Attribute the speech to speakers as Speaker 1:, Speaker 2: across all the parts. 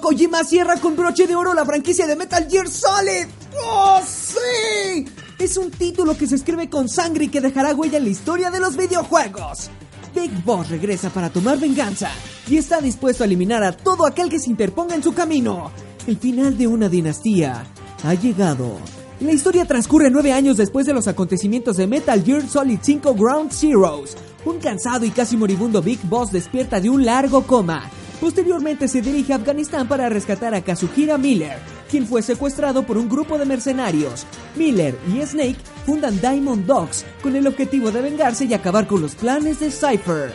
Speaker 1: Kojima cierra con broche de oro la franquicia de Metal Gear Solid. ¡Oh, sí! Es un título que se escribe con sangre y que dejará huella en la historia de los videojuegos. Big Boss regresa para tomar venganza y está dispuesto a eliminar a todo aquel que se interponga en su camino. El final de una dinastía ha llegado. La historia transcurre nueve años después de los acontecimientos de Metal Gear Solid 5 Ground Zeroes. Un cansado y casi moribundo Big Boss despierta de un largo coma. Posteriormente se dirige a Afganistán para rescatar a Kazuhira Miller, quien fue secuestrado por un grupo de mercenarios. Miller y Snake fundan Diamond Dogs con el objetivo de vengarse y acabar con los planes de Cypher.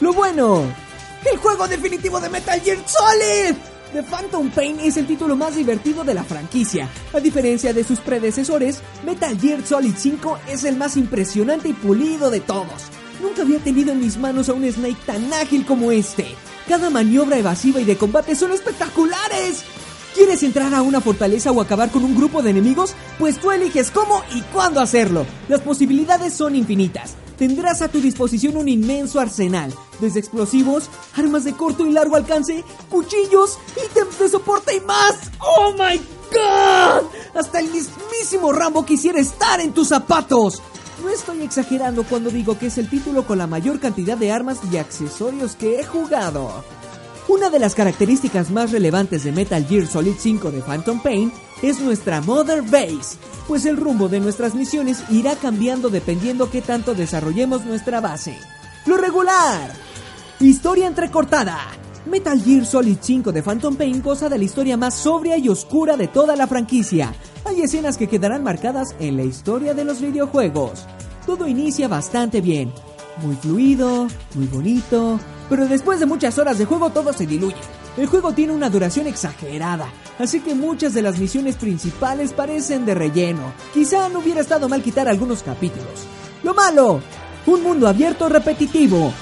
Speaker 1: Lo bueno, el juego definitivo de Metal Gear Solid. The Phantom Pain es el título más divertido de la franquicia. A diferencia de sus predecesores, Metal Gear Solid 5 es el más impresionante y pulido de todos. Nunca había tenido en mis manos a un Snake tan ágil como este. Cada maniobra evasiva y de combate son espectaculares. ¿Quieres entrar a una fortaleza o acabar con un grupo de enemigos? Pues tú eliges cómo y cuándo hacerlo. Las posibilidades son infinitas. Tendrás a tu disposición un inmenso arsenal, desde explosivos, armas de corto y largo alcance, cuchillos, ítems de soporte y más. ¡Oh my god! Hasta el mismísimo Rambo quisiera estar en tus zapatos. No estoy exagerando cuando digo que es el título con la mayor cantidad de armas y accesorios que he jugado. Una de las características más relevantes de Metal Gear Solid 5 de Phantom Pain es nuestra Mother Base, pues el rumbo de nuestras misiones irá cambiando dependiendo qué tanto desarrollemos nuestra base. Lo regular. Historia entrecortada. Metal Gear Solid 5 de Phantom Pain goza de la historia más sobria y oscura de toda la franquicia. Hay escenas que quedarán marcadas en la historia de los videojuegos. Todo inicia bastante bien, muy fluido, muy bonito, pero después de muchas horas de juego todo se diluye. El juego tiene una duración exagerada, así que muchas de las misiones principales parecen de relleno. Quizá no hubiera estado mal quitar algunos capítulos. Lo malo, un mundo abierto repetitivo.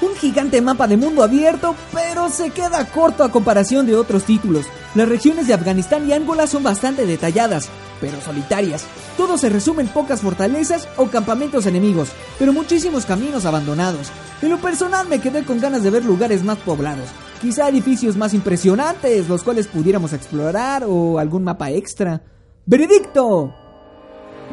Speaker 1: Un gigante mapa de mundo abierto, pero se queda corto a comparación de otros títulos. Las regiones de Afganistán y Angola son bastante detalladas, pero solitarias. Todo se resume en pocas fortalezas o campamentos enemigos, pero muchísimos caminos abandonados. En lo personal me quedé con ganas de ver lugares más poblados, quizá edificios más impresionantes, los cuales pudiéramos explorar o algún mapa extra. ¡Veredicto!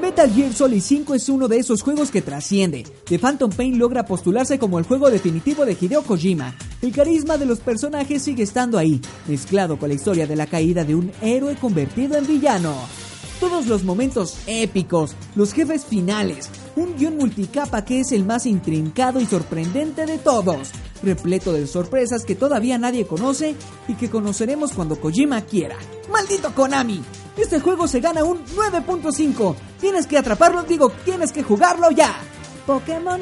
Speaker 1: Metal Gear Solid 5 es uno de esos juegos que trasciende. The Phantom Pain logra postularse como el juego definitivo de Hideo Kojima. El carisma de los personajes sigue estando ahí, mezclado con la historia de la caída de un héroe convertido en villano. Todos los momentos épicos, los jefes finales, un guion multicapa que es el más intrincado y sorprendente de todos, repleto de sorpresas que todavía nadie conoce y que conoceremos cuando Kojima quiera. ¡Maldito Konami! Este juego se gana un 9.5. Tienes que atraparlo, digo, tienes que jugarlo ya. Pokémon